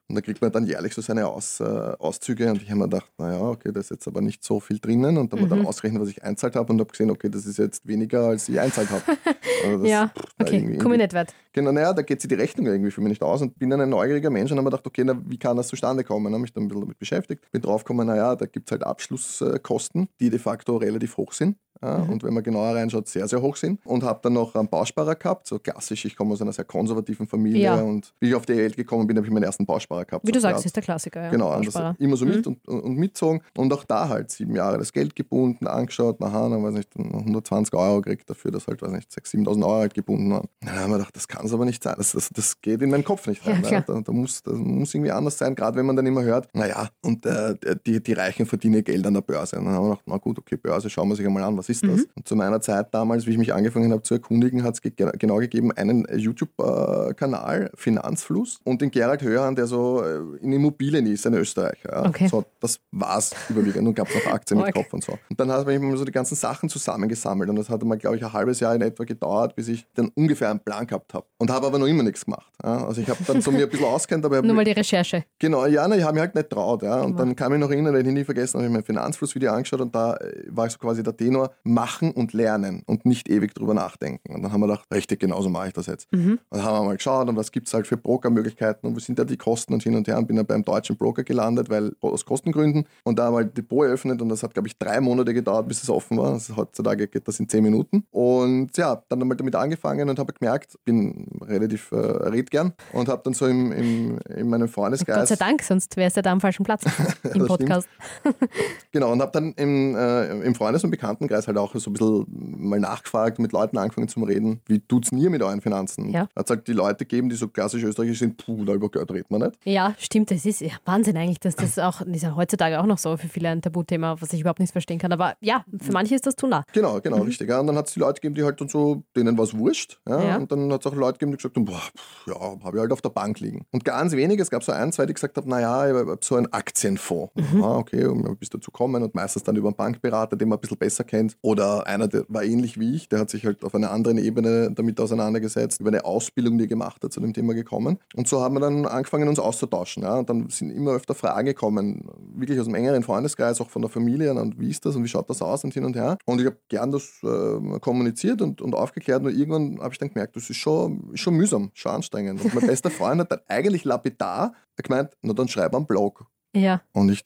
Und da kriegt man dann jährlich so seine Aus, äh, Auszüge und ich habe mir gedacht, naja, okay, da ist jetzt aber nicht so viel drinnen und dann mhm. habe dann ausgerechnet, was ich einzahlt habe und habe gesehen, okay, das ist jetzt weniger, als ich einzahlt habe. Also ja, pff, okay, komme ich nicht weit. Genau, naja, da geht sich die Rechnung irgendwie für mich nicht aus und bin dann ein neugieriger Mensch und habe mir gedacht, okay, na, wie kann das zustande kommen? habe mich dann ein bisschen damit beschäftigt, bin draufgekommen, naja, da gibt es halt Abschlusskosten, die de facto relativ hoch sind. Ja, mhm. Und wenn man genauer reinschaut, sehr, sehr hoch sind. Und habe dann noch einen Bausparer gehabt, so klassisch. Ich komme aus einer sehr konservativen Familie ja. und wie ich auf die Welt gekommen bin, habe ich meinen ersten Bausparer gehabt. Wie du sagst, ist der Klassiker. Ja. Genau, das immer so mhm. mit und, und, mitzogen. Und auch da halt sieben Jahre das Geld gebunden, angeschaut, nachher, dann weiß nicht, 120 Euro gekriegt dafür, dass halt, weiß nicht, 6.000, 7.000 Euro halt gebunden waren. Dann haben wir gedacht, das kann es aber nicht sein. Das, das, das geht in meinen Kopf nicht rein. Ja, da, da, muss, das muss irgendwie anders sein, gerade wenn man dann immer hört, naja, und äh, die, die Reichen verdienen Geld an der Börse. Und dann haben wir gedacht, na gut, okay, Börse, schauen wir sich einmal an, was ist das? Mhm. Und zum meiner Zeit damals, wie ich mich angefangen habe zu erkundigen, hat es ge genau gegeben einen YouTube-Kanal, Finanzfluss, und den Gerald Hörhan, der so äh, in Immobilien ist, ein Österreicher. Ja. Okay. So, das es überwiegend und gab es noch Aktien mit okay. Kopf und so. Und dann habe ich mir so die ganzen Sachen zusammengesammelt und das hat mal, glaube ich, ein halbes Jahr in etwa gedauert, bis ich dann ungefähr einen Plan gehabt habe. Und habe aber noch immer nichts gemacht. Ja. Also ich habe dann so mir ein bisschen auskennt, aber... Nur mal die Recherche. Genau, ja, na, ich habe mich halt nicht traut. Ja. Und dann kam ich noch erinnern, ich nie vergessen, habe ich mein Finanzflussvideo angeschaut und da äh, war ich so quasi der Tenor, machen und lernen und nicht ewig drüber nachdenken. Und dann haben wir gedacht, richtig, genauso mache ich das jetzt. Mhm. Und dann haben wir mal geschaut, und was gibt es halt für Brokermöglichkeiten und wo sind da die Kosten und hin und her. Und bin dann beim deutschen Broker gelandet, weil aus Kostengründen. Und da haben wir halt Depot eröffnet und das hat, glaube ich, drei Monate gedauert, bis es offen war. Also heutzutage geht das in zehn Minuten. Und ja, dann einmal damit angefangen und habe gemerkt, bin relativ äh, red gern und habe dann so im, im, in meinem Freundeskreis. Gott sei Dank, sonst wärst du da am falschen Platz im Podcast. genau, und habe dann im, äh, im Freundes- und Bekanntenkreis halt halt auch so ein bisschen mal nachgefragt, mit Leuten angefangen zu reden, wie tut's ihr mit euren Finanzen? Ja. Hat halt die Leute gegeben, die so klassisch österreichisch sind, puh, da über Geld redet man nicht. Ja, stimmt. Das ist ja Wahnsinn eigentlich, dass das auch, das ist ja heutzutage auch noch so für viele ein Tabuthema, was ich überhaupt nicht verstehen kann. Aber ja, für manche ist das tun da. Genau, genau, richtig. Ja. Und dann hat es die Leute gegeben, die halt dann so, denen was wurscht. Ja. Ja. Und dann hat es auch Leute gegeben, die gesagt haben, boah, pff, ja, habe ich halt auf der Bank liegen. Und ganz wenige, es gab so ein, zwei, die gesagt haben, naja, ich habe so einen Aktienfonds. Ah, okay, und bist dazu kommen und meistens dann über einen Bankberater, den man ein bisschen besser kennt. Oder einer, der war ähnlich wie ich, der hat sich halt auf einer anderen Ebene damit auseinandergesetzt, über eine Ausbildung, die er gemacht hat, zu dem Thema gekommen. Und so haben wir dann angefangen, uns auszutauschen. Ja. Und dann sind immer öfter Fragen gekommen, wirklich aus dem engeren Freundeskreis, auch von der Familie, und wie ist das und wie schaut das aus und hin und her. Und ich habe gern das äh, kommuniziert und, und aufgeklärt, nur irgendwann habe ich dann gemerkt, das ist schon, schon mühsam, schon anstrengend. Und mein bester Freund hat dann eigentlich lapidar gemeint, na dann schreib einen Blog. Ja. Und ich,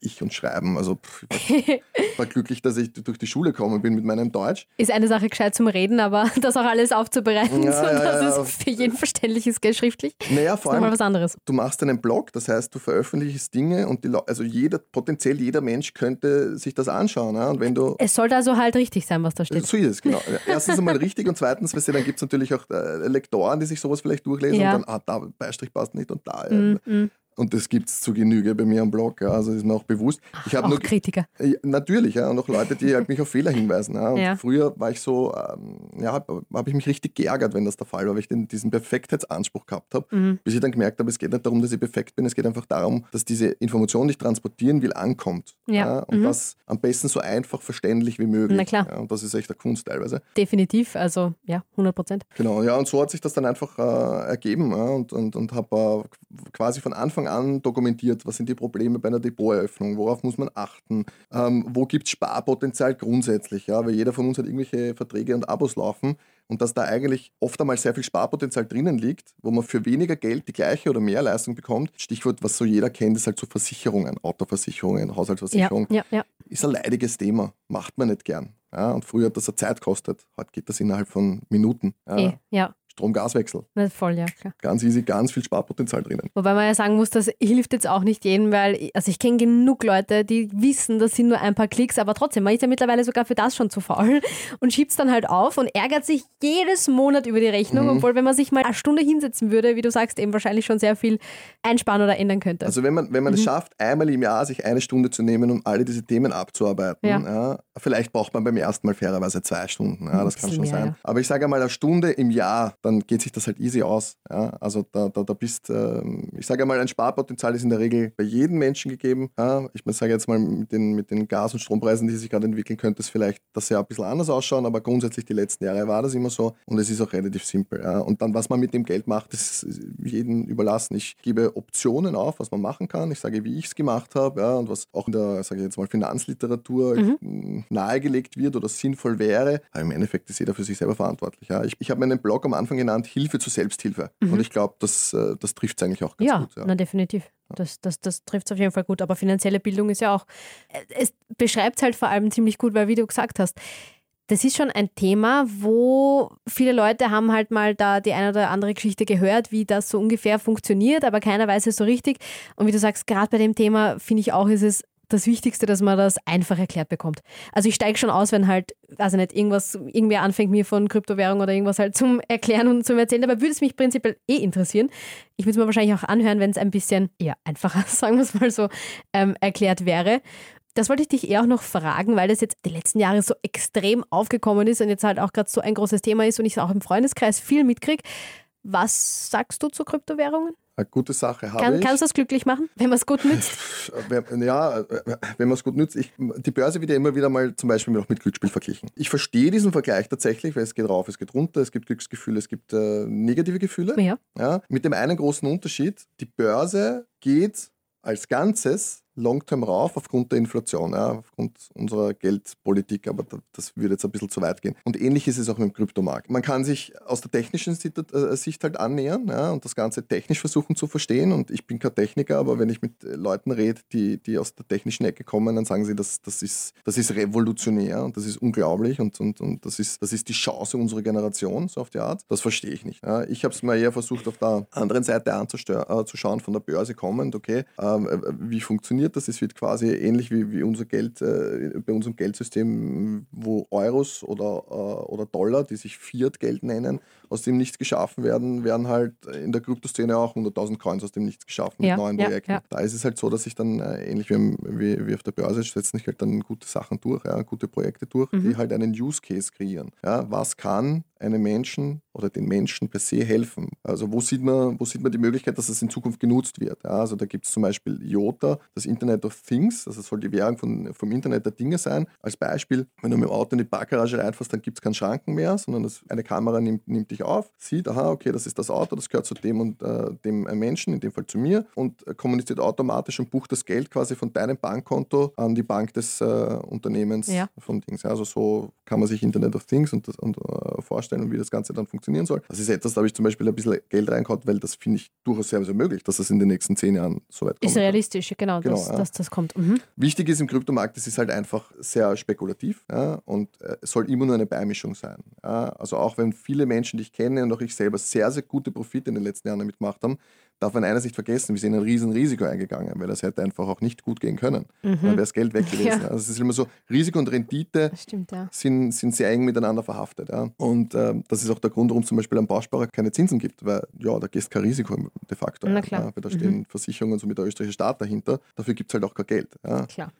ich und Schreiben, also pff, ich war, glücklich, dass ich durch die Schule gekommen bin mit meinem Deutsch. Ist eine Sache gescheit zum Reden, aber das auch alles aufzubereiten, Ja, so ja, dass ja. es für jeden verständlich ist, gell, schriftlich, Naja, ist vor nochmal allem, was anderes. du machst einen Blog, das heißt, du veröffentlichst Dinge und die, also jeder, potenziell jeder Mensch könnte sich das anschauen. Ja? Und wenn du Es sollte also halt richtig sein, was da steht. So ist es, genau. Erstens einmal richtig und zweitens, weißt du, dann gibt es natürlich auch äh, Lektoren, die sich sowas vielleicht durchlesen und dann, ah, da Beistrich passt nicht und da. äh, Mm, mm. Und das gibt es zu Genüge bei mir am Blog, ja, also ist mir auch bewusst. Ich habe Auch nur Kritiker. ja, natürlich, ja, und auch Leute, die halt mich auf Fehler hinweisen. Ja. Und Ja. Früher war ich so, ähm, ja, habe ich mich richtig geärgert, wenn das der Fall war, weil ich den, diesen Perfektheitsanspruch gehabt habe. Mhm. Bis ich dann gemerkt habe, es geht nicht darum, dass ich perfekt bin, es geht einfach darum, dass diese Information, die ich transportieren will, ankommt. Ja. und Mhm. das am besten so einfach verständlich wie möglich. Na klar. Ja, und das ist echt eine Kunst teilweise. Definitiv, also ja, 100 Prozent. Genau, ja, und so hat sich das dann einfach äh, ergeben ja, und, und, und habe äh, quasi von Anfang an dokumentiert, was sind die Probleme bei einer Depoteröffnung, worauf muss man achten, ähm, wo gibt es Sparpotenzial grundsätzlich, ja, weil jeder von uns hat irgendwelche Verträge und Abos laufen und dass da eigentlich oft einmal sehr viel Sparpotenzial drinnen liegt, wo man für weniger Geld die gleiche oder mehr Leistung bekommt. Stichwort, was so jeder kennt, ist halt so Versicherungen, Autoversicherungen, Ja, Haushaltsversicherung ja, ja. ist ein leidiges Thema, macht man nicht gern. Ja, und früher hat das eine Zeit gekostet, heute geht das innerhalb von Minuten. Ja, Eh, ja. Strom-Gaswechsel, voll, ja, klar. ganz easy, ganz viel Sparpotenzial drinnen. Wobei man ja sagen muss, das hilft jetzt auch nicht jedem, weil ich- also ich kenne genug Leute, die wissen, das sind nur ein paar Klicks, aber trotzdem, man ist ja mittlerweile sogar für das schon zu faul und schiebt es dann halt auf und ärgert sich jedes Monat über die Rechnung, Mhm. obwohl wenn man sich mal eine Stunde hinsetzen würde, wie du sagst, eben wahrscheinlich schon sehr viel einsparen oder ändern könnte. Also wenn man, wenn man Mhm. es schafft, einmal im Jahr sich eine Stunde zu nehmen, um alle diese Themen abzuarbeiten, Ja. ja. vielleicht braucht man beim ersten Mal fairerweise zwei Stunden, ja, das kann schon mehr, sein. Aber ich sage einmal eine Stunde im Jahr, dann geht sich das halt easy aus. Ja. Also da, da, da bist, ähm, ich sage einmal, ein Sparpotenzial ist in der Regel bei jedem Menschen gegeben. Ja. Ich sage jetzt mal, mit den, mit den Gas- und Strompreisen, die sich gerade entwickeln, könnte es vielleicht das Jahr ein bisschen anders ausschauen, aber grundsätzlich die letzten Jahre war das immer so und es ist auch relativ simpel. Ja. Und dann, was man mit dem Geld macht, ist jedem überlassen. Ich gebe Optionen auf, was man machen kann. Ich sage, wie ich es gemacht habe ja, und was auch in der, sage ich jetzt mal, Finanzliteratur mh, nahegelegt wird oder sinnvoll wäre. Aber im Endeffekt ist jeder für sich selber verantwortlich. Ja. Ich, ich habe meinen Blog am Anfang genannt, Hilfe zur Selbsthilfe. Und ich glaube, das, äh, das trifft es eigentlich auch ganz ja, gut. na definitiv. Das, das, das trifft es auf jeden Fall gut. Aber finanzielle Bildung ist ja auch, äh, es beschreibt es halt vor allem ziemlich gut, weil wie du gesagt hast, das ist schon ein Thema, wo viele Leute haben halt mal da die eine oder andere Geschichte gehört, wie das so ungefähr funktioniert, aber keiner weiß es so richtig. Und wie du sagst, gerade bei dem Thema finde ich auch, ist es das Wichtigste, dass man das einfach erklärt bekommt. Also ich steige schon aus, wenn halt, also nicht, irgendwas, irgendwer anfängt mir von Kryptowährung oder irgendwas halt zum Erklären und zum Erzählen, aber würde es mich prinzipiell eh interessieren. Ich würde es mir wahrscheinlich auch anhören, wenn es ein bisschen eher einfacher, sagen wir es mal so, ähm, erklärt wäre. Das wollte ich dich eher auch noch fragen, weil das jetzt die letzten Jahre so extrem aufgekommen ist und jetzt halt auch gerade so ein großes Thema ist und ich es auch im Freundeskreis viel mitkriege. Was sagst du zu Kryptowährungen? Eine gute Sache habe Kann, ich. kannst du das glücklich machen, wenn man es gut nützt? Ja, wenn man es gut nützt. Ich, die Börse wird ja immer wieder mal zum Beispiel auch mit Glücksspiel verglichen. Ich verstehe diesen Vergleich tatsächlich, weil es geht rauf, es geht runter, es gibt Glücksgefühle, es gibt äh, negative Gefühle. Ja. Ja, mit dem einen großen Unterschied, die Börse geht als Ganzes long-term rauf aufgrund der Inflation, ja, aufgrund unserer Geldpolitik, aber da- das würde jetzt ein bisschen zu weit gehen. Und ähnlich ist es auch mit dem Kryptomarkt. Man kann sich aus der technischen äh, Sicht halt annähern ja, und das Ganze technisch versuchen zu verstehen. Und ich bin kein Techniker, aber wenn ich mit äh, Leuten rede, die, die aus der technischen Ecke kommen, dann sagen sie, das, das, ist, das ist revolutionär und das ist unglaublich und, und, und das, ist, das ist die Chance unserer Generation, so auf die Art. Das verstehe ich nicht. Ja. Ich habe es mal eher versucht, auf der anderen Seite anzuschauen, von der Börse kommend, okay, äh, wie funktioniert funktioniert das? Es wird quasi ähnlich wie, wie unser Geld, äh, bei unserem Geldsystem, wo Euros oder, äh, oder Dollar, die sich Fiat-Geld nennen, aus dem nichts geschaffen werden, werden halt in der Kryptoszene auch 100.000 Coins aus dem nichts geschaffen mit Ja, neuen ja, Projekten. ja. Da ist es halt so, dass sich dann äh, ähnlich wie, wie, wie auf der Börse setzen sich halt dann gute Sachen durch, ja, gute Projekte durch, Mhm. die halt einen Use Case kreieren. Ja, was kann einem Menschen oder den Menschen per se helfen? Also wo sieht man, wo sieht man die Möglichkeit, dass es in Zukunft genutzt wird? Ja, also da gibt es zum Beispiel IOTA, das Internet of Things, also das soll die Währung von, vom Internet der Dinge sein. Als Beispiel, wenn du mit dem Auto in die Parkgarage reinfährst, dann gibt es keinen Schranken mehr, sondern das, eine Kamera nimmt, nimmt dich auf, sieht, aha, okay, das ist das Auto, das gehört zu dem und äh, dem äh, Menschen, in dem Fall zu mir, und äh, kommuniziert automatisch und bucht das Geld quasi von deinem Bankkonto an die Bank des äh, Unternehmens Ja. von Dings. Also so kann man sich Internet of Things und, das- und äh, vorstellen, wie das Ganze dann funktionieren soll. Das ist etwas, da habe ich zum Beispiel ein bisschen Geld reingehauen, weil das finde ich durchaus sehr, sehr möglich, dass das in den nächsten zehn Jahren so weit kommt. Ist realistisch, genau, Genau, dass, ja. dass das kommt. Mhm. Wichtig ist im Kryptomarkt, es ist halt einfach sehr spekulativ ja, und äh, es soll immer nur eine Beimischung sein. Also auch wenn viele Menschen, die ich kenne und auch ich selber sehr, sehr gute Profite in den letzten Jahren damit gemacht haben, darf man eines nicht vergessen, wir sind ein riesen Risiko eingegangen, weil das hätte einfach auch nicht gut gehen können. Dann wäre das Geld weg gewesen. Mhm. Ja. Also es ist immer so, Risiko und Rendite stimmt, ja. sind, sind sehr eng miteinander verhaftet. Ja. Und ähm, das ist auch der Grund, warum es zum Beispiel am Bausparer keine Zinsen gibt, weil ja, da gehst kein Risiko de facto Na klar. Ja, weil da stehen Versicherungen, so mit der österreichischen Staat dahinter. Dafür gibt es halt auch kein Geld. Ja. Klar.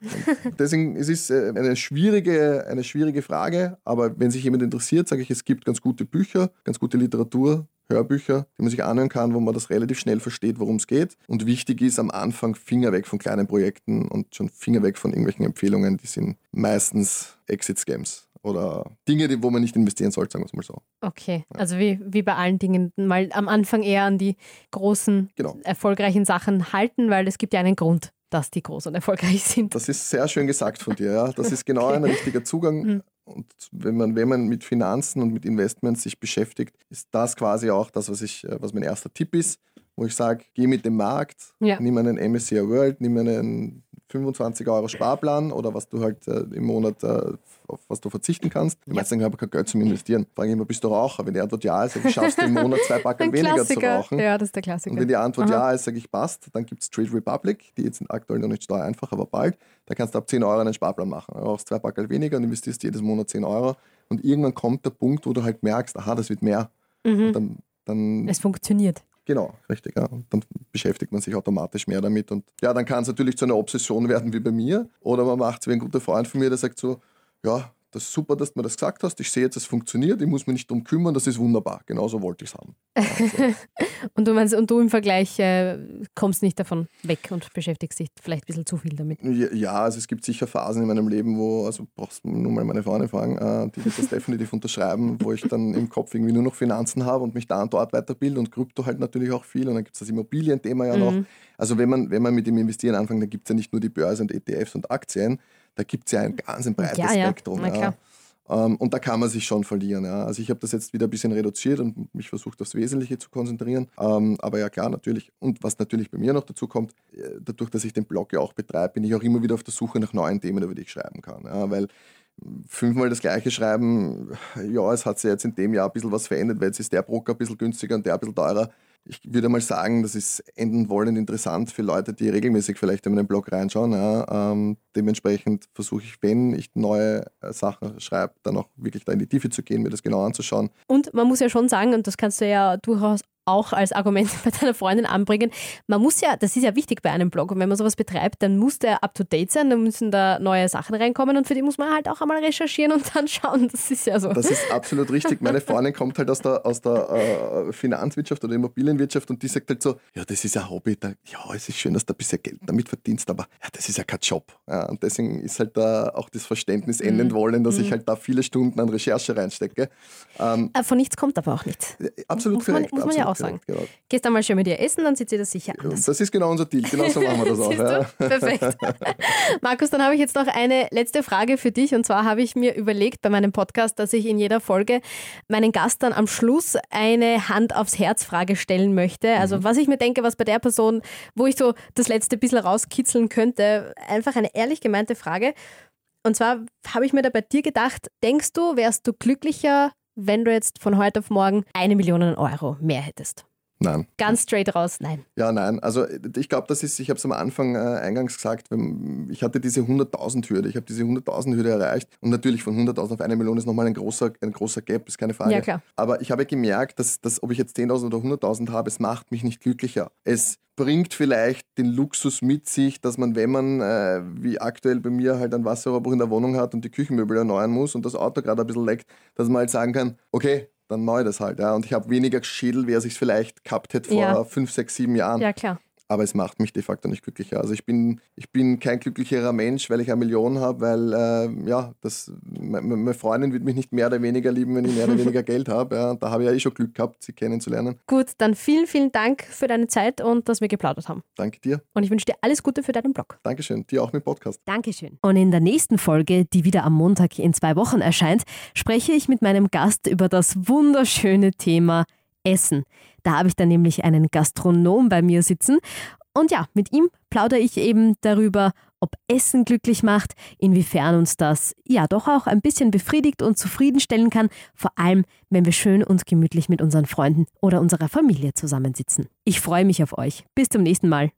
Deswegen es ist es eine schwierige, eine schwierige Frage, aber wenn sich jemand interessiert, sage ich, es gibt ganz gute Bücher, ganz gute Literatur, Hörbücher, die man sich anhören kann, wo man das relativ schnell versteht, worum es geht. Und wichtig ist am Anfang Finger weg von kleinen Projekten und schon Finger weg von irgendwelchen Empfehlungen, die sind meistens Exit-Scams oder Dinge, wo man nicht investieren sollte, sagen wir es mal so. Okay, also wie, wie bei allen Dingen, mal am Anfang eher an die großen, Genau. erfolgreichen Sachen halten, weil es gibt ja einen Grund, dass die groß und erfolgreich sind. Das ist sehr schön gesagt von dir. Ja. Das ist genau ein richtiger Zugang. Und wenn man, wenn man mit Finanzen und mit Investments sich beschäftigt, ist das quasi auch das, was, ich, äh, was mein erster Tipp ist, wo ich sage, geh mit dem Markt, Ja. nimm einen MSCI World, nimm einen 25 Euro Sparplan oder was du halt äh, im Monat, äh, auf was du verzichten kannst. Die Ja. meisten sagen, ich habe kein Geld zum Investieren. Frage ich immer, bist du Raucher? Wenn die Antwort ja ist, sag ich, schaffst du im Monat zwei Packel Ein weniger zu rauchen. Ja, das ist der Klassiker. Und wenn die Antwort Aha. ja ist, sage ich, passt, dann gibt es Trade Republic, die jetzt aktuell noch nicht steuereinfach, aber bald. Da kannst du ab 10 Euro einen Sparplan machen. Du brauchst zwei Packel weniger und investierst jedes Monat 10 Euro. Und irgendwann kommt der Punkt, wo du halt merkst, aha, das wird mehr. Mhm. Und dann, dann Es funktioniert. Genau, richtig, ja. Dann beschäftigt man sich automatisch mehr damit. Und ja, dann kann es natürlich zu einer Obsession werden wie bei mir. Oder man macht es wie ein guter Freund von mir, der sagt so, ja, das ist super, dass du mir das gesagt hast. Ich sehe jetzt, es funktioniert. Ich muss mich nicht drum kümmern. Das ist wunderbar. Genauso wollte ich es haben. Also, Und du meinst, und du im Vergleich äh, kommst nicht davon weg und beschäftigst dich vielleicht ein bisschen zu viel damit. Ja, ja, also es gibt sicher Phasen in meinem Leben, wo, also brauchst du nur mal meine Freundin fragen, äh, die wird das definitiv unterschreiben, wo ich dann im Kopf irgendwie nur noch Finanzen habe und mich da und dort weiterbilde und Krypto halt natürlich auch viel und dann gibt es das Immobilienthema ja noch. Mhm. Also wenn man, wenn man mit dem Investieren anfängt, dann gibt es ja nicht nur die Börse und ETFs und Aktien, da gibt es ja ein ganz ein breites Ja, ja, Spektrum. na klar. Ähm, und da kann man sich schon verlieren. Ja. Also ich habe das jetzt wieder ein bisschen reduziert und mich versucht, aufs Wesentliche zu konzentrieren. Ähm, aber ja klar, natürlich. Und was natürlich bei mir noch dazu kommt, äh, dadurch, dass ich den Blog ja auch betreibe, bin ich auch immer wieder auf der Suche nach neuen Themen, über die ich schreiben kann. Ja. Weil fünfmal das gleiche schreiben, ja, es hat sich jetzt in dem Jahr ein bisschen was verändert, weil jetzt ist der Broker ein bisschen günstiger und der ein bisschen teurer. Ich würde mal sagen, das ist enden wollend interessant für Leute, die regelmäßig vielleicht in meinen Blog reinschauen. Ja. Ähm, dementsprechend versuche ich, wenn ich neue äh, Sachen schreibe, dann auch wirklich da in die Tiefe zu gehen, mir das genau anzuschauen. Und man muss ja schon sagen, und das kannst du ja durchaus auch als Argument bei deiner Freundin anbringen, man muss ja, das ist ja wichtig bei einem Blog, und wenn man sowas betreibt, dann muss der up-to-date sein, dann müssen da neue Sachen reinkommen und für die muss man halt auch einmal recherchieren und dann schauen, das ist ja so. Das ist absolut richtig. Meine Freundin kommt halt aus der, aus der äh, Finanzwirtschaft oder Immobilienwirtschaft und die sagt halt so, ja, das ist ein Hobby, da, ja, es ist schön, dass du ein bisschen Geld damit verdienst, aber ja, das ist ja kein Job. Ja, und deswegen ist halt da auch das Verständnis Mhm. enden wollen, dass ich halt da viele Stunden an Recherche reinstecke. Ähm, Äh, Von nichts kommt aber auch nichts. absolut Muss man- korrekt. muss man ja absolut auch sagen. korrekt, Genau. Gehst einmal schön mit ihr essen, dann sieht sie das sicher anders. Das ist genau unser Deal, genau so machen wir das auch. Ja. Perfekt. Markus, dann habe ich jetzt noch eine letzte Frage für dich. Und zwar habe ich mir überlegt bei meinem Podcast, dass ich in jeder Folge meinen Gast dann am Schluss eine Hand aufs Herz Frage stellen möchte. Also was ich mir denke, was bei der Person, wo ich so das letzte bisschen rauskitzeln könnte, einfach eine ehrlich gemeinte Frage. Und zwar habe ich mir da bei dir gedacht, denkst du, wärst du glücklicher, wenn du jetzt von heute auf morgen eine Million Euro mehr hättest? Nein. Ganz straight raus, nein. Ja, nein. Also ich glaube, das ist, ich habe es am Anfang äh, eingangs gesagt, ich hatte diese 100.000 Hürde. Ich habe diese 100.000 Hürde erreicht. Und natürlich von 100.000 auf eine Million ist nochmal ein großer, ein großer Gap, ist keine Frage. Ja, klar. Aber ich habe gemerkt, dass, dass ob ich jetzt 10.000 oder 100.000 habe, es macht mich nicht glücklicher. Es bringt vielleicht den Luxus mit sich, dass man, wenn man, äh, wie aktuell bei mir, halt ein Wasserrohrbruch in der Wohnung hat und die Küchenmöbel erneuern muss und das Auto gerade ein bisschen leckt, dass man halt sagen kann, okay, dann ich das halt. Ja. Und ich habe weniger Schädel, wer sich vielleicht gehabt hätte vor ja. fünf, sechs, sieben Jahren. Ja, klar aber es macht mich de facto nicht glücklicher. Also ich bin, ich bin kein glücklicherer Mensch, weil ich eine Million habe, weil äh, ja, das, meine Freundin wird mich nicht mehr oder weniger lieben, wenn ich mehr oder weniger Geld habe. Ja, da habe ich ja eh schon Glück gehabt, sie kennenzulernen. Gut, dann vielen, vielen Dank für deine Zeit und dass wir geplaudert haben. Danke dir. Und ich wünsche dir alles Gute für deinen Blog. Dankeschön, dir auch mit Podcast. Dankeschön. Und in der nächsten Folge, die wieder am Montag in zwei Wochen erscheint, spreche ich mit meinem Gast über das wunderschöne Thema Essen. Da habe ich dann nämlich einen Gastronom bei mir sitzen. Und ja, mit ihm plaudere ich eben darüber, ob Essen glücklich macht, inwiefern uns das ja doch auch ein bisschen befriedigt und zufriedenstellen kann, vor allem wenn wir schön und gemütlich mit unseren Freunden oder unserer Familie zusammensitzen. Ich freue mich auf euch. Bis zum nächsten Mal.